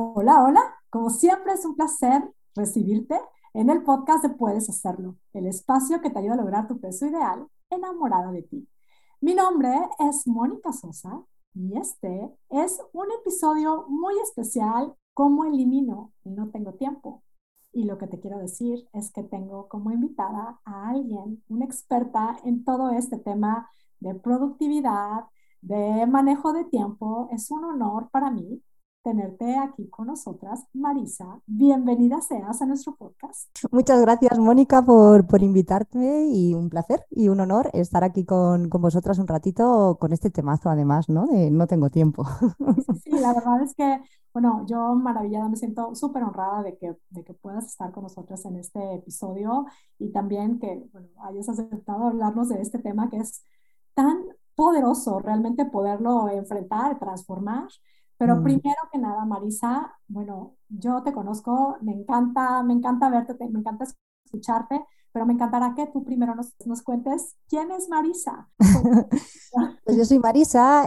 Hola, hola. Como siempre es un placer recibirte en el podcast de Puedes Hacerlo, el espacio que te ayuda a lograr tu peso ideal enamorada de ti. Mi nombre es Mónica Sosa y este es un episodio muy especial, cómo elimino el no tengo tiempo. Y lo que te quiero decir es que tengo como invitada a alguien, una experta en todo este tema de productividad, de manejo de tiempo. Es un honor para mí tenerte aquí con nosotras. Marisa, bienvenida seas a nuestro podcast. Muchas gracias, Mónica, por, por invitarme y un placer y un honor estar aquí con, con, vosotras un ratito con este temazo, además, ¿no? De no tengo tiempo. Sí, la verdad es que, bueno, yo maravillada, me siento súper honrada de que, de que puedas estar con nosotras en este episodio y también que bueno, hayas aceptado hablarnos de este tema que es tan poderoso realmente poderlo enfrentar, transformar pero mm. primero que nada, Marisa, bueno, yo te conozco, me encanta, me encanta verte, me encanta escucharte, pero me encantará que tú primero nos, nos cuentes quién es Marisa. pues yo soy Marisa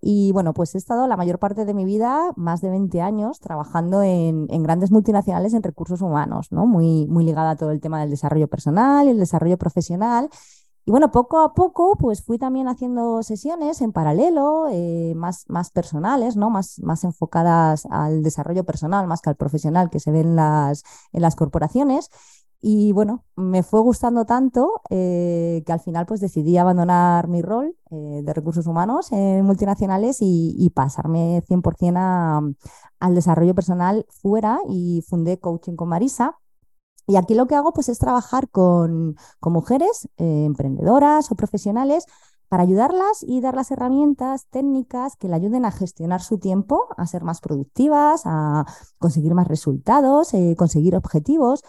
y bueno, pues he estado la mayor parte de mi vida, más de 20 años, trabajando en, en, grandes multinacionales en recursos humanos, ¿no? Muy, muy ligada a todo el tema del desarrollo personal y el desarrollo profesional. Y bueno, poco a poco, pues fui también haciendo sesiones en paralelo, eh, más, más personales, ¿no? Más, más enfocadas al desarrollo personal, más que al profesional que se ve en las, en las corporaciones. Y bueno, me fue gustando tanto eh, que al final pues decidí abandonar mi rol eh, de recursos humanos en multinacionales y, y pasarme 100% a, al desarrollo personal fuera y fundé Coaching con Marisa, y aquí lo que hago pues, es trabajar con, mujeres eh, emprendedoras o profesionales para ayudarlas y dar las herramientas técnicas que le ayuden a gestionar su tiempo, a ser más productivas, a conseguir más resultados, eh, conseguir objetivos,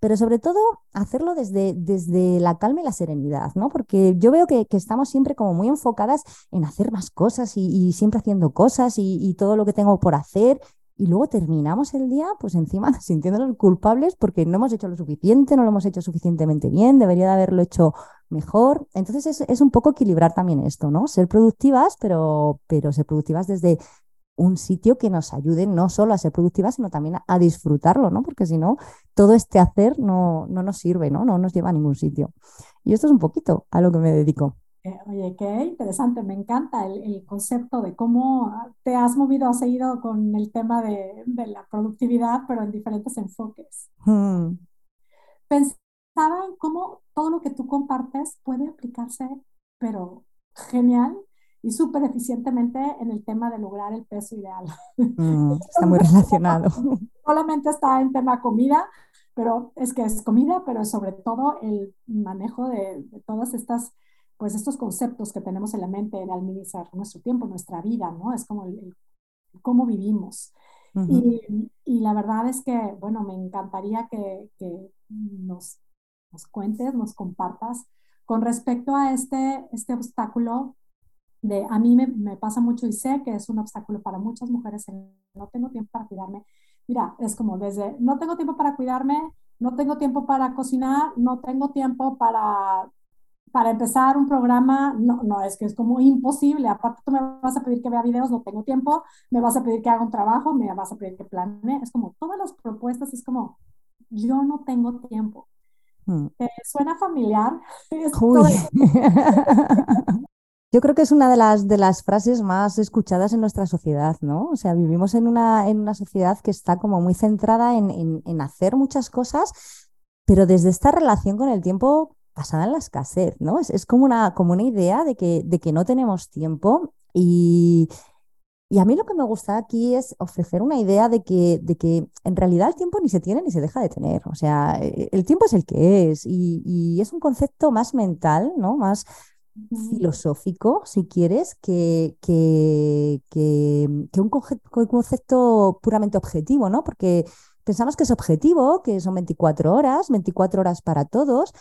pero sobre todo hacerlo desde, desde la calma y la serenidad, ¿no? Porque yo veo que, estamos siempre como muy enfocadas en hacer más cosas y, siempre haciendo cosas y, todo lo que tengo por hacer y luego terminamos el día, pues encima sintiéndonos culpables porque no hemos hecho lo suficiente, no lo hemos hecho suficientemente bien, debería de haberlo hecho mejor. Entonces es, es un poco equilibrar también esto, ¿no? Ser productivas, pero, pero ser productivas desde un sitio que nos ayude no solo a ser productivas, sino también a, disfrutarlo, ¿no? Porque si no, todo este hacer no, no nos sirve, ¿no? No nos lleva a ningún sitio. Y esto es un poquito a lo que me dedico. Eh, oye, qué interesante, me encanta el, concepto de cómo te has movido, has seguido con el tema de, la productividad, pero en diferentes enfoques. Mm. Pensaba en cómo todo lo que tú compartes puede aplicarse, pero genial y súper eficientemente en el tema de lograr el peso ideal. Mm, está muy relacionado. Solamente está en tema comida, pero es que es comida, pero sobre todo el manejo de todas estas pues estos conceptos que tenemos en la mente en administrar nuestro tiempo, nuestra vida, ¿no? Es como el, cómo vivimos. y, y, la verdad es que, bueno, me encantaría que, que nos, nos, cuentes, nos compartas con respecto a este, este obstáculo de, a mí me, me, pasa mucho y sé que es un obstáculo para muchas mujeres, no tengo tiempo para cuidarme. Mira, es como desde, no tengo tiempo para cuidarme, no tengo tiempo para cocinar, no tengo tiempo para para empezar un programa, no, no, es que es como imposible. Aparte, tú me vas a pedir que vea videos, no tengo tiempo, me vas a pedir que haga un trabajo, me vas a pedir que plane. Es como todas las propuestas, es como, yo no tengo tiempo. Hmm. ¿Suena familiar? Yo creo que es una de las, de las frases más escuchadas en nuestra sociedad, ¿no? O sea, vivimos en una, en una sociedad que está como muy centrada en, en, en hacer muchas cosas, pero desde esta relación con el tiempo basada en la escasez, ¿no? Es, como, una, como una idea de que, de que no tenemos tiempo y, y a mí lo que me gusta aquí es ofrecer una idea de que, de que en realidad el tiempo ni se tiene ni se deja de tener. O sea, e, el tiempo es el que es y, y es un concepto más mental, ¿no? Más filosófico, si quieres, que, que, que, que un, concepto puramente objetivo, ¿no? Porque pensamos que es objetivo, que son 24 horas, 24 horas para todos,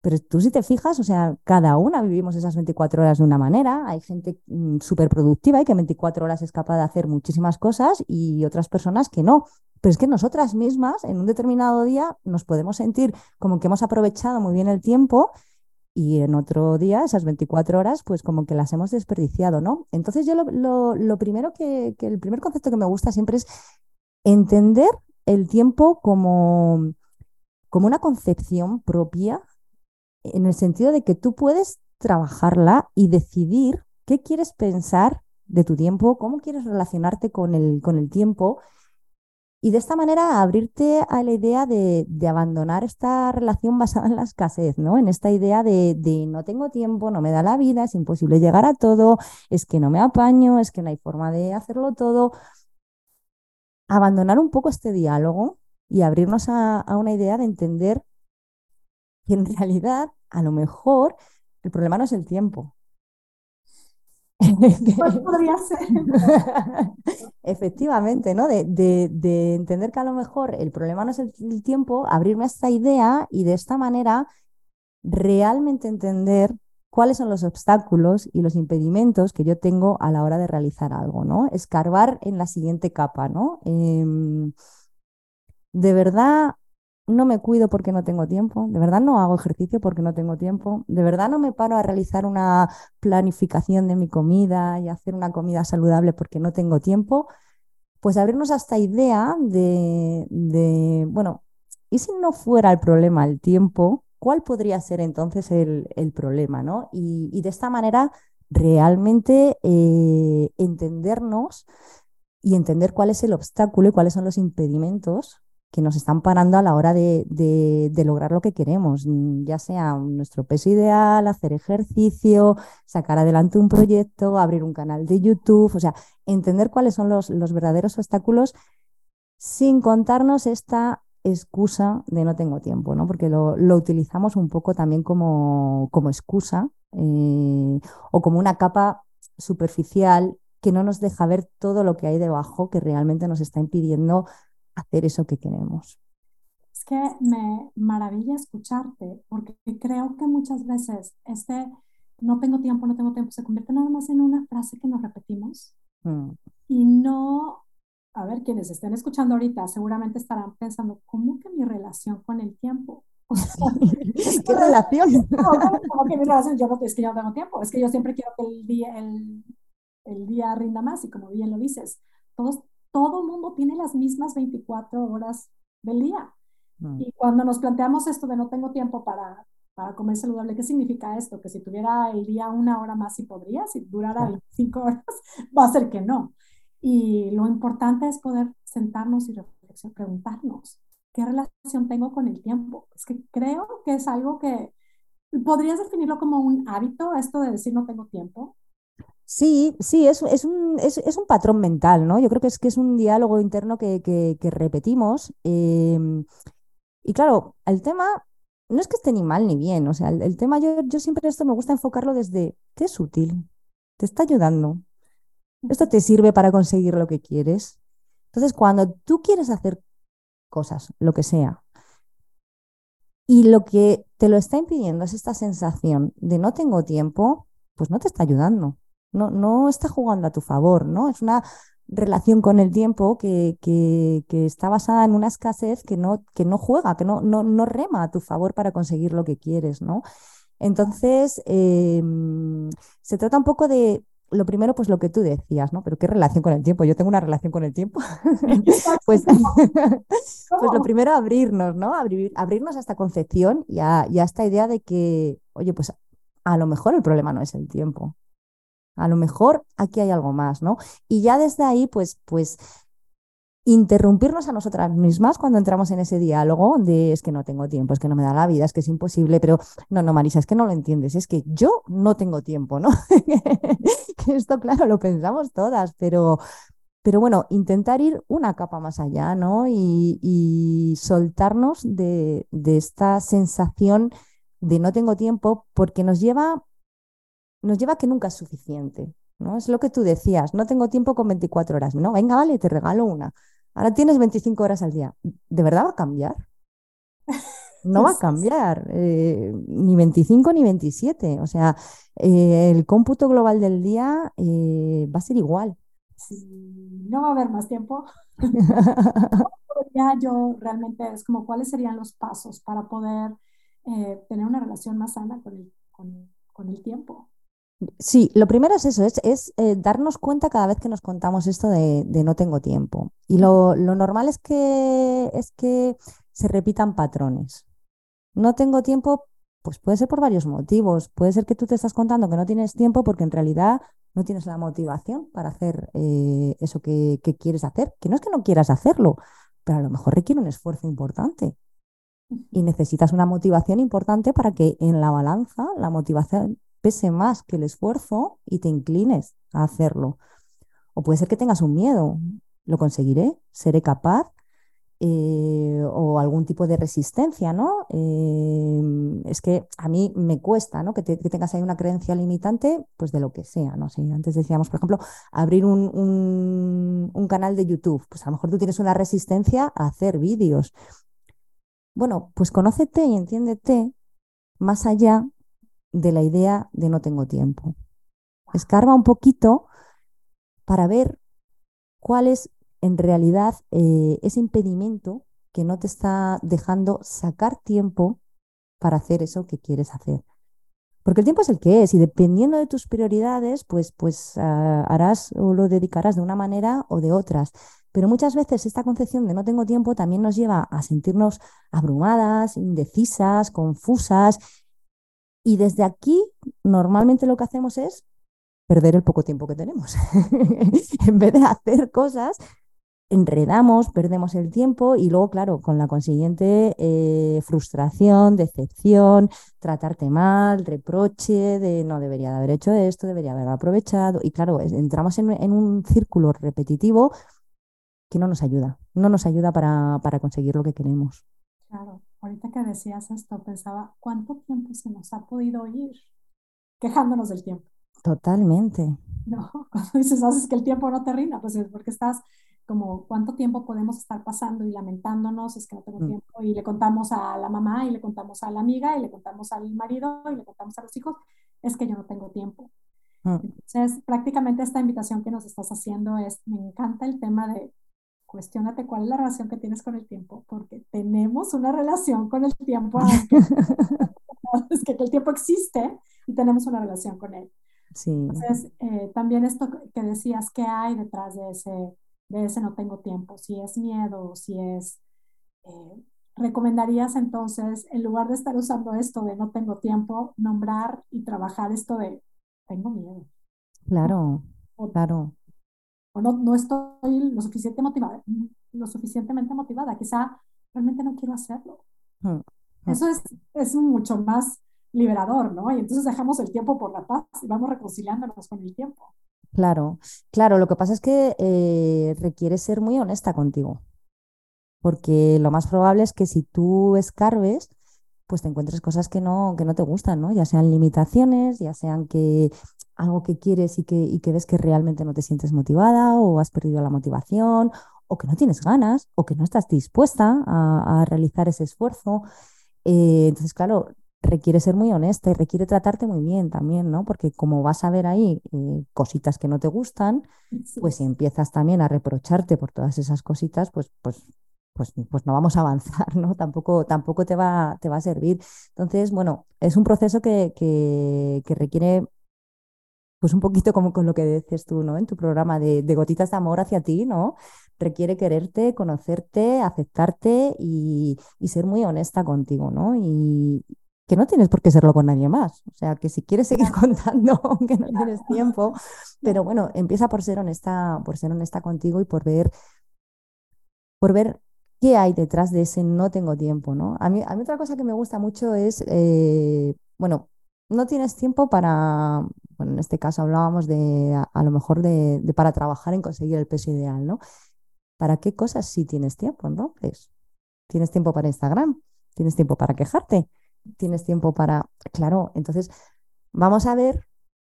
pero tú si te fijas, o sea, cada una vivimos esas 24 horas de una manera. Hay gente mm, súper productiva y que en 24 horas es capaz de hacer muchísimas cosas y otras personas que no. Pero es que nosotras mismas en un determinado día nos podemos sentir como que hemos aprovechado muy bien el tiempo y en otro día, esas 24 horas, pues como que las hemos desperdiciado, ¿no? Entonces yo lo, lo, lo primero que, que, el primer concepto que me gusta siempre es entender el tiempo como, como una concepción propia, en el sentido de que tú puedes trabajarla y decidir qué quieres pensar de tu tiempo, cómo quieres relacionarte con el, con el tiempo y de esta manera abrirte a la idea de, abandonar esta relación basada en la escasez, ¿no? En esta idea de, no tengo tiempo, no me da la vida, es imposible llegar a todo, es que no me apaño, es que no hay forma de hacerlo todo. Abandonar un poco este diálogo y abrirnos a una idea de entender que en realidad, a lo mejor, el problema no es el tiempo, pues podría ser. Efectivamente, ¿no? De, entender que a lo mejor el problema no es el, tiempo, abrirme a esta idea y de esta manera realmente entender cuáles son los obstáculos y los impedimentos que yo tengo a la hora de realizar algo, ¿no? Escarbar en la siguiente capa, ¿no? Em, de verdad no me cuido porque no tengo tiempo, de verdad no hago ejercicio porque no tengo tiempo, de verdad no me paro a realizar una planificación de mi comida y hacer una comida saludable porque no tengo tiempo, pues abrirnos a esta idea de, bueno, ¿y si no fuera el problema el tiempo? ¿Cuál podría ser entonces el, problema? ¿no? Y, de esta manera realmente eh, entendernos y entender cuál es el obstáculo y cuáles son los impedimentos que nos están parando a la hora de, lograr lo que queremos, mm, ya sea nuestro peso ideal, hacer ejercicio, sacar adelante un proyecto, abrir un canal de YouTube, o sea, entender cuáles son los, verdaderos obstáculos sin contarnos esta excusa de no tengo tiempo, ¿no? Porque lo, utilizamos un poco también como, como excusa eh, o como una capa superficial que no nos deja ver todo lo que hay debajo que realmente nos está impidiendo hacer eso que queremos. Es que me maravilla escucharte, porque creo que muchas veces este no tengo tiempo, no tengo tiempo, se convierte nada más en una frase que nos repetimos mm. y no, a ver, quienes estén escuchando ahorita seguramente estarán pensando, ¿cómo que mi relación con el tiempo? ¿Qué relación? ¿Cómo que mi relación? Yo no, es que yo no tengo tiempo, es que yo siempre quiero que el día, el, el día rinda más y como bien lo dices, todos todo mundo tiene las mismas 24 horas del día. Mm. Y cuando nos planteamos esto de no tengo tiempo para, para comer saludable, ¿qué significa esto? Que si tuviera el día una hora más, si podría, si durara 25 horas, va a ser que no. Y lo importante es poder sentarnos y preguntarnos, ¿qué relación tengo con el tiempo? Es que creo que es algo que podrías definirlo como un hábito, esto de decir no tengo tiempo. Sí, sí, es, es, un, es, un, patrón mental, ¿no? Yo creo que es, que es un diálogo interno que, que, repetimos. Em, y claro, el tema no es que esté ni mal ni bien, o sea, el, tema yo, yo siempre esto me gusta enfocarlo desde, ¿qué es útil? ¿Te está ayudando? ¿Esto te sirve para conseguir lo que quieres? Entonces, cuando tú quieres hacer cosas, lo que sea, y lo que te lo está impidiendo es esta sensación de no tengo tiempo, pues no te está ayudando no, no está jugando a tu favor, ¿no? Es una relación con el tiempo que, que, está basada en una escasez que no, que no juega, que no, no, no rema a tu favor para conseguir lo que quieres, ¿no? Entonces, em, se trata un poco de, lo primero, pues lo que tú decías, ¿no? Pero ¿qué relación con el tiempo? Yo tengo una relación con el tiempo. pues, pues lo primero, abrirnos, ¿no? abrirnos a esta concepción y a, y a esta idea de que, oye, pues a lo mejor el problema no es el tiempo, a lo mejor aquí hay algo más, ¿no? Y ya desde ahí, pues, pues interrumpirnos a nosotras mismas cuando entramos en ese diálogo de es que no tengo tiempo, es que no me da la vida, es que es imposible, pero no, no, Marisa, es que no lo entiendes, es que yo no tengo tiempo, ¿no? que esto, claro, lo pensamos todas, pero, pero bueno, intentar ir una capa más allá, ¿no? Y, soltarnos de, de esta sensación de no tengo tiempo porque nos lleva nos lleva a que nunca es suficiente. ¿no? Es lo que tú decías, no tengo tiempo con 24 horas. No, venga, vale, te regalo una. Ahora tienes 25 horas al día. ¿De verdad va a cambiar? No va a cambiar, eh, ni 25 ni 27. O sea, eh, el cómputo global del día eh, va a ser igual. no va a haber más tiempo. ya yo realmente es como cuáles serían los pasos para poder tener una relación más sana con el. Sí, lo primero es eso, es, eh, darnos cuenta cada vez que nos contamos esto de, no tengo tiempo. Y lo, normal es que, es que se repitan patrones. No tengo tiempo, pues puede ser por varios motivos. Puede ser que tú te estás contando que no tienes tiempo porque en realidad no tienes la motivación para hacer eh, eso que, que quieres hacer. Que no es que no quieras hacerlo, pero a lo mejor requiere un esfuerzo importante. Y necesitas una motivación importante para que en la balanza la motivación pese más que el esfuerzo y te inclines a hacerlo. O puede ser que tengas un miedo, lo conseguiré, seré capaz, eh, o algún tipo de resistencia, ¿no? Eh, es que a mí me cuesta, ¿no? Que, tengas ahí una creencia limitante, pues de lo que sea, ¿no? Si antes decíamos, por ejemplo, abrir un, un, un canal de YouTube, pues a lo mejor tú tienes una resistencia a hacer vídeos. Bueno, pues conócete y entiéndete más allá de la idea de no tengo tiempo. Escarba un poquito para ver cuál es en realidad eh, ese impedimento que no te está dejando sacar tiempo para hacer eso que quieres hacer. Porque el tiempo es el que es y dependiendo de tus prioridades, pues, pues ah, harás o lo dedicarás de una manera o de otras. Pero muchas veces esta concepción de no tengo tiempo también nos lleva a sentirnos abrumadas, indecisas, confusas y desde aquí, normalmente lo que hacemos es perder el poco tiempo que tenemos. en vez de hacer cosas, enredamos, perdemos el tiempo y luego, claro, con la consiguiente eh, frustración, decepción, tratarte mal, reproche de no debería de haber hecho esto, debería haber aprovechado. Y claro, entramos en, un círculo repetitivo que no nos ayuda, no nos ayuda para, para conseguir lo que queremos. Claro. Ahorita que decías esto, pensaba, ¿cuánto tiempo se nos ha podido ir quejándonos del tiempo? Totalmente. No, cuando dices, haces que el tiempo no te rinda, pues es porque estás como, ¿cuánto tiempo podemos estar pasando y lamentándonos? Es que no tengo mm. tiempo. Y le contamos a la mamá, y le contamos a la amiga, y le contamos al marido, y le contamos a los hijos, es que yo no tengo tiempo. Mm. Entonces, prácticamente esta invitación que nos estás haciendo es, me encanta el tema de cuestionate cuál es la relación que tienes con el tiempo, porque tenemos una relación con el tiempo, es que el tiempo existe y tenemos una relación con él. Sí. Entonces, eh, también esto que decías, ¿qué hay detrás de ese, de ese no tengo tiempo? Si es miedo, si es... Eh, ¿Recomendarías entonces, en lugar de estar usando esto de no tengo tiempo, nombrar y trabajar esto de tengo miedo? Claro, claro o no, no estoy lo, suficiente motivada, lo suficientemente motivada, quizá realmente no quiero hacerlo. Mm, mm. Eso es, es mucho más liberador, ¿no? Y entonces dejamos el tiempo por la paz y vamos reconciliándonos con el tiempo. Claro, claro, lo que pasa es que eh, requiere ser muy honesta contigo, porque lo más probable es que si tú escarbes, pues te encuentres cosas que no, que no te gustan, ¿no? Ya sean limitaciones, ya sean que algo que quieres y que, y que ves que realmente no te sientes motivada o has perdido la motivación o que no tienes ganas o que no estás dispuesta a, realizar ese esfuerzo. Eh, entonces, claro, requiere ser muy honesta y requiere tratarte muy bien también, ¿no? Porque como vas a ver ahí eh, cositas que no te gustan, pues si empiezas también a reprocharte por todas esas cositas, pues, pues, pues, pues no vamos a avanzar, ¿no? Tampoco, tampoco te, va, te va a servir. Entonces, bueno, es un proceso que, que, requiere pues un poquito como con lo que dices tú, ¿no? En tu programa de, gotitas de amor hacia ti, ¿no? Requiere quererte, conocerte, aceptarte y, ser muy honesta contigo, ¿no? Y que no tienes por qué serlo con nadie más. O sea, que si quieres seguir contando, aunque no tienes tiempo, pero bueno, empieza por ser honesta, por ser honesta contigo y por ver, por ver qué hay detrás de ese no tengo tiempo, ¿no? A mí, otra cosa que me gusta mucho es, eh, bueno, no tienes tiempo para, bueno, en este caso hablábamos de, a, lo mejor de, para trabajar en conseguir el peso ideal, ¿no? ¿Para qué cosas sí tienes tiempo entonces? ¿Tienes tiempo para Instagram? ¿Tienes tiempo para quejarte? ¿Tienes tiempo para...? Claro, entonces vamos a ver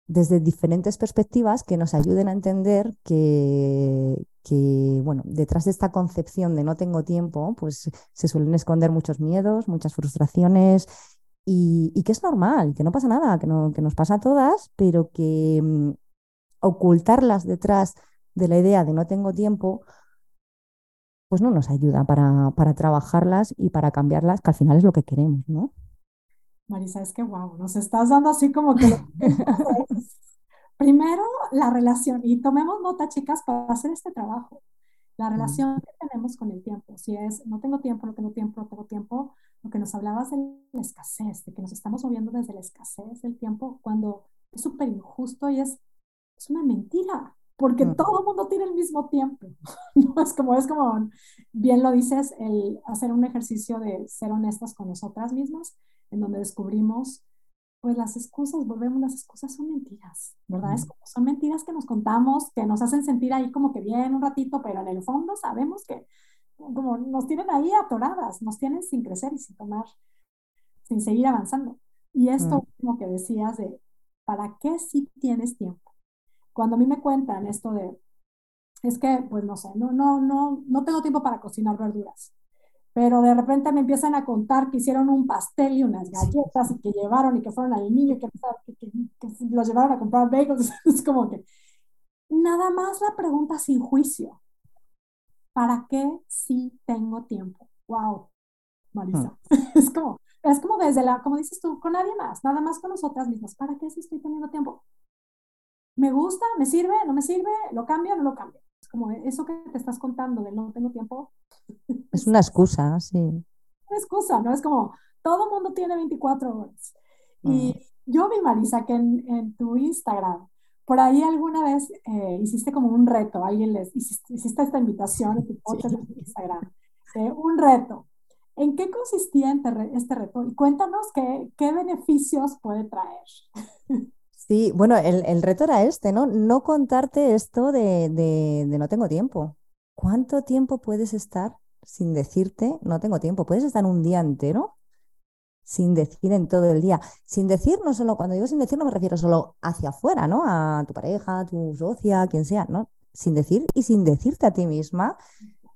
desde diferentes perspectivas que nos ayuden a entender que, que, bueno, detrás de esta concepción de no tengo tiempo, pues se suelen esconder muchos miedos, muchas frustraciones y, que es normal, que no pasa nada, que, no, que nos pasa a todas, pero que mm, ocultarlas detrás de la idea de no tengo tiempo, pues no nos ayuda para, para trabajarlas y para cambiarlas, que al final es lo que queremos, ¿no? Marisa, es que wow, nos estás dando así como que primero la relación, y tomemos nota, chicas, para hacer este trabajo. La relación que tenemos con el tiempo, si es no tengo tiempo, no tengo tiempo, no tengo tiempo, lo que nos hablabas de la escasez, de que nos estamos moviendo desde la escasez del tiempo, cuando es súper injusto y es, es una mentira, porque todo el mundo tiene el mismo tiempo. ¿no? Es como, es como, bien lo dices, el hacer un ejercicio de ser honestas con nosotras mismas, en donde descubrimos pues las excusas, volvemos, las excusas son mentiras, ¿verdad? Es como, son mentiras que nos contamos, que nos hacen sentir ahí como que bien un ratito, pero en el fondo sabemos que como nos tienen ahí atoradas, nos tienen sin crecer y sin tomar, sin seguir avanzando. Y esto como que decías de, ¿para qué si tienes tiempo? Cuando a mí me cuentan esto de, es que, pues no sé, no, no, no, no tengo tiempo para cocinar verduras pero de repente me empiezan a contar que hicieron un pastel y unas galletas y que llevaron y que fueron al niño y que, que, los llevaron a comprar bagels. Es como que nada más la pregunta sin juicio. ¿Para qué si tengo tiempo? ¡Wow! Marisa. Hmm. Es como, es como desde la, como dices tú, con nadie más, nada más con nosotras mismas. ¿Para qué si estoy teniendo tiempo? ¿Me gusta? ¿Me sirve? ¿No me sirve? ¿Lo cambio no lo cambio? Como eso que te estás contando de no tengo tiempo, es una excusa, sí. Una excusa, ¿no? Es como, todo mundo tiene 24 horas. Y mm. yo vi, Marisa, que en, tu Instagram, por ahí alguna vez eh, hiciste como un reto, alguien les hiciste, esta invitación en tu podcast de Instagram, un reto. ¿En qué consistía este reto? Y cuéntanos qué, qué beneficios puede traer. Sí, bueno, el, el, reto era este, ¿no? No contarte esto de, de, de no tengo tiempo. ¿Cuánto tiempo puedes estar sin decirte, no tengo tiempo. Puedes estar un día entero sin decir en todo el día. Sin decir, no solo, cuando digo sin decir, no me refiero solo hacia afuera, ¿no? A tu pareja, a tu socia, quien sea, ¿no? Sin decir y sin decirte a ti misma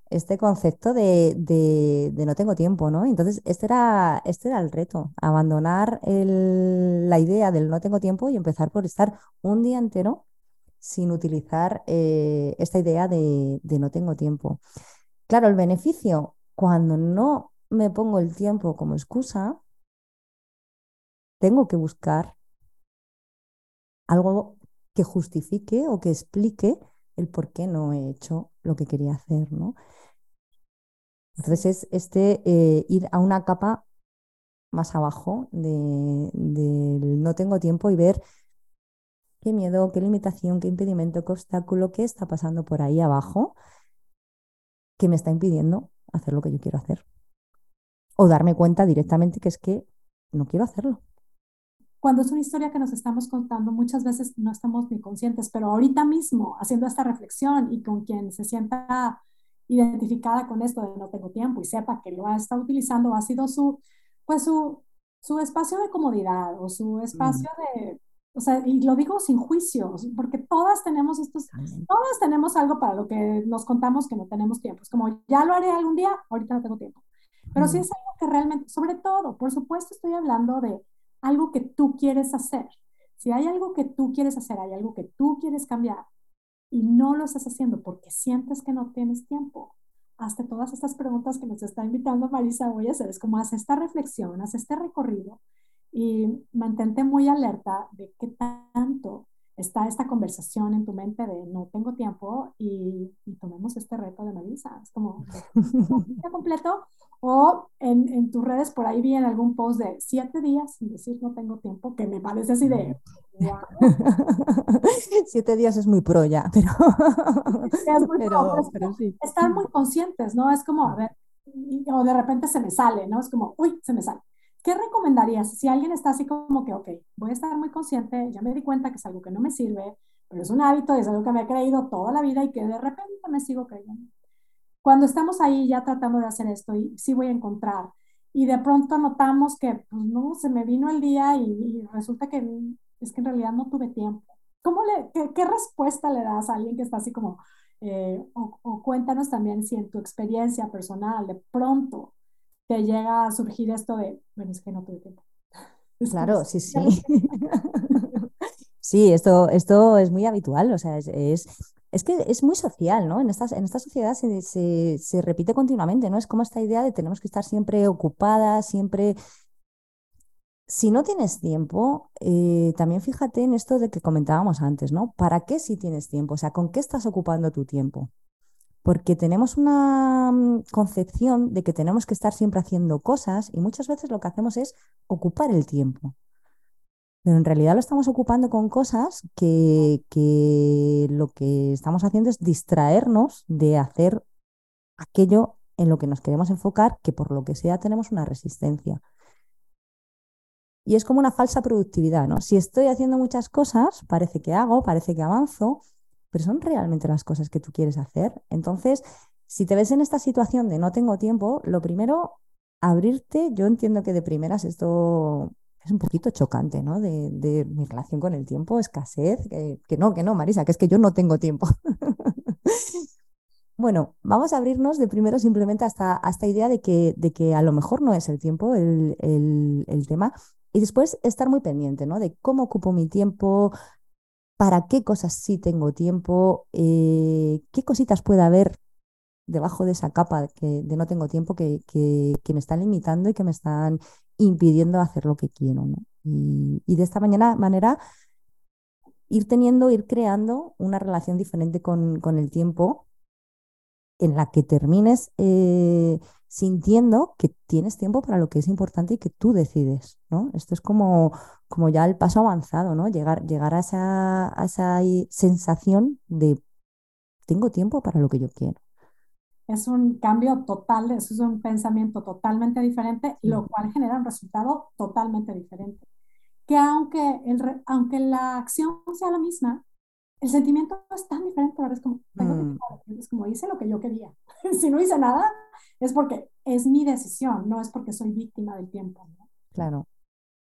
este concepto de, de, no tengo tiempo, ¿no? Entonces, este era, este era el reto, abandonar la idea del no tengo tiempo y empezar por estar un día entero sin utilizar eh, esta idea de, de no tengo tiempo. Claro, el beneficio, cuando no me pongo el tiempo como excusa, tengo que buscar algo que justifique o que explique el por qué no he hecho lo que quería hacer, ¿no? Entonces es este eh, ir a una capa más abajo del de, no tengo tiempo y ver qué miedo, qué limitación, qué impedimento, qué obstáculo, qué está pasando por ahí abajo que me está impidiendo hacer lo que yo quiero hacer. O darme cuenta directamente que es que no quiero hacerlo. Cuando es una historia que nos estamos contando, muchas veces no estamos ni conscientes, pero ahorita mismo, haciendo esta reflexión y con quien se sienta identificada con esto de no tengo tiempo y sepa que lo ha estado utilizando, ha sido su, pues su, su espacio de comodidad o su espacio de, o sea, y lo digo sin juicios, porque todas tenemos estos, todas tenemos algo para lo que nos contamos que no tenemos tiempo. Es como, ya lo haré algún día, ahorita no tengo tiempo. Pero si es algo que realmente, sobre todo, por supuesto, estoy hablando de algo que tú quieres hacer. Si hay algo que tú quieres hacer, hay algo que tú quieres cambiar y no lo estás haciendo porque sientes que no tienes tiempo, hazte todas estas preguntas que nos está invitando Marisa voy a hacer. Es como, haz esta reflexión, haz este recorrido y mantente muy alerta de qué tanto está esta conversación en tu mente de no tengo tiempo y, tomemos este reto de Melissa. Es como día completo o en, en, tus redes por ahí vi en algún post de siete días sin decir no tengo tiempo, que me parece así de wow. siete días es muy pro ya, pero, es muy pero, sí. estar muy conscientes, ¿no? Es como, a ver, o de repente se me sale, ¿no? Es como, uy, se me sale. ¿Qué recomendarías si alguien está así como que, ok, voy a estar muy consciente, ya me di cuenta que es algo que no me sirve, pero es un hábito, es algo que me he creído toda la vida y que de repente me sigo creyendo? Cuando estamos ahí ya tratando de hacer esto y sí voy a encontrar y de pronto notamos que, pues no, se me vino el día y, resulta que es que en realidad no tuve tiempo. ¿Cómo le, qué, respuesta le das a alguien que está así como, eh, o, o, cuéntanos también si en tu experiencia personal de pronto te llega a surgir esto de, bueno, es que no tuve tiempo. claro, sí, sí. sí, esto, esto es muy habitual, o sea, es, es, que es muy social, ¿no? En, estas, en esta sociedad se, se, se, repite continuamente, ¿no? Es como esta idea de tenemos que estar siempre ocupadas, siempre si no tienes tiempo, eh, también fíjate en esto de que comentábamos antes, ¿no? ¿Para qué si tienes tiempo? O sea, ¿con qué estás ocupando tu tiempo? Porque tenemos una mm, concepción de que tenemos que estar siempre haciendo cosas y muchas veces lo que hacemos es ocupar el tiempo. Pero en realidad lo estamos ocupando con cosas que, que lo que estamos haciendo es distraernos de hacer aquello en lo que nos queremos enfocar, que por lo que sea tenemos una resistencia. Y es como una falsa productividad, ¿no? Si estoy haciendo muchas cosas, parece que hago, parece que avanzo, pero son realmente las cosas que tú quieres hacer. Entonces, si te ves en esta situación de no tengo tiempo, lo primero, abrirte, yo entiendo que de primeras esto es un poquito chocante, ¿no? De, mi relación con el tiempo, escasez, que, que, no, que no, Marisa, que es que yo no tengo tiempo. bueno, vamos a abrirnos de primero simplemente hasta, esta idea de que, de que a lo mejor no es el tiempo el, el, el tema, y después estar muy pendiente, ¿no? De cómo ocupo mi tiempo, para qué cosas sí tengo tiempo, eh, qué cositas puede haber debajo de esa capa de no tengo tiempo que, me están limitando y que me están impidiendo hacer lo que quiero. Y, de esta mañana, manera ir teniendo, ir creando una relación diferente con, con el tiempo en la que termines eh, sintiendo que tienes tiempo para lo que es importante y que tú decides, ¿no? Esto es como, como ya el paso avanzado, ¿no? Llegar, llegar a, esa, a esa sensación de tengo tiempo para lo que yo quiero. Es un cambio total, es un pensamiento totalmente diferente, lo cual genera un resultado totalmente diferente. Que aunque, el, aunque la acción sea la misma, el sentimiento es tan diferente, ahora es como, mm. es como hice lo que yo quería. si no hice nada, es porque es mi decisión, no es porque soy víctima del tiempo. Claro.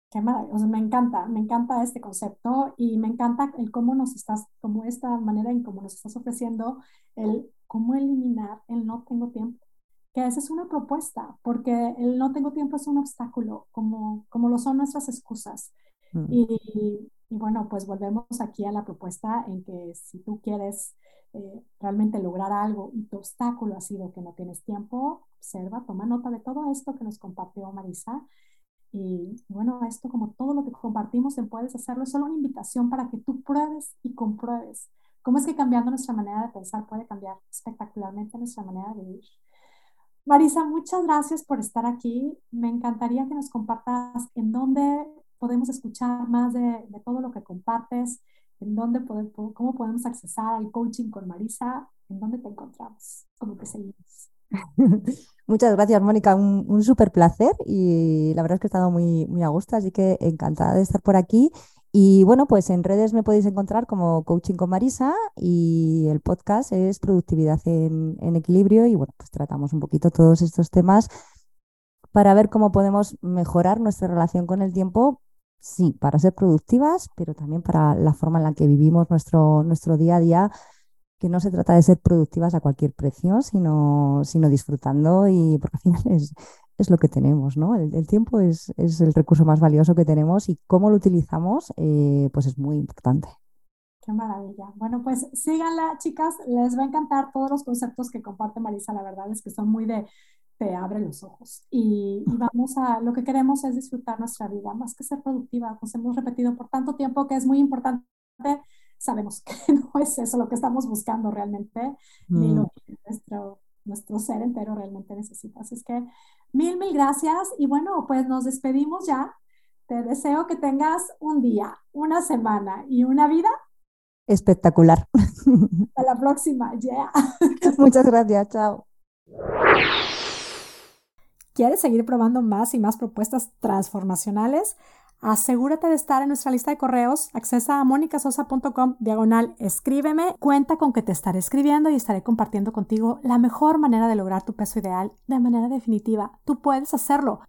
Qué maravilloso, me encanta, me encanta este concepto y me encanta el cómo nos estás, como esta manera en cómo nos estás ofreciendo, el cómo eliminar el no tengo tiempo. Que esa es una propuesta, porque el no tengo tiempo es un obstáculo, como, como lo son nuestras excusas. Mm. Y, y bueno, pues volvemos aquí a la propuesta en que si tú quieres eh, realmente lograr algo y tu obstáculo ha sido que no tienes tiempo, observa, toma nota de todo esto que nos compartió Marisa. Y bueno, esto como todo lo que compartimos en Puedes Hacerlo es solo una invitación para que tú pruebes y compruebes cómo es que cambiando nuestra manera de pensar puede cambiar espectacularmente nuestra manera de vivir. Marisa, muchas gracias por estar aquí. Me encantaría que nos compartas en dónde podemos escuchar más de, de todo lo que compartes en dónde podemos, cómo podemos accesar al coaching con Marisa, en dónde te encontramos, cómo te seguimos. Muchas gracias, Mónica. Un, un súper placer y la verdad es que he estado muy, muy a gusto, así que encantada de estar por aquí. Y bueno, pues en redes me podéis encontrar como Coaching con Marisa y el podcast es Productividad en, en Equilibrio y bueno, pues tratamos un poquito todos estos temas para ver cómo podemos mejorar nuestra relación con el tiempo sí, para ser productivas, pero también para la forma en la que vivimos nuestro, nuestro día a día, que no se trata de ser productivas a cualquier precio, sino, sino disfrutando y porque al final es, es lo que tenemos, ¿no? El, tiempo es, es, el recurso más valioso que tenemos y cómo lo utilizamos, eh, pues es muy importante. Qué maravilla. Bueno, pues síganla, chicas. Les va a encantar todos los conceptos que comparte Marisa. La verdad es que son muy de te abre los ojos. Y, vamos a, lo que queremos es disfrutar nuestra vida, más que ser productiva. Nos hemos repetido por tanto tiempo que es muy importante. Sabemos que no es eso lo que estamos buscando realmente, ni lo mm. que nuestro, nuestro ser entero realmente necesita. Así es que mil, mil gracias. Y bueno, pues nos despedimos ya. Te deseo que tengas un día, una semana y una vida espectacular. Hasta la próxima, ya. Muchas gracias, chao. ¿Quieres seguir probando más y más propuestas transformacionales? Asegúrate de estar en nuestra lista de correos. Accesa a monicasosa.com diagonal escríbeme. Cuenta con que te estaré escribiendo y estaré compartiendo contigo la mejor manera de lograr tu peso ideal de manera definitiva. Tú puedes hacerlo.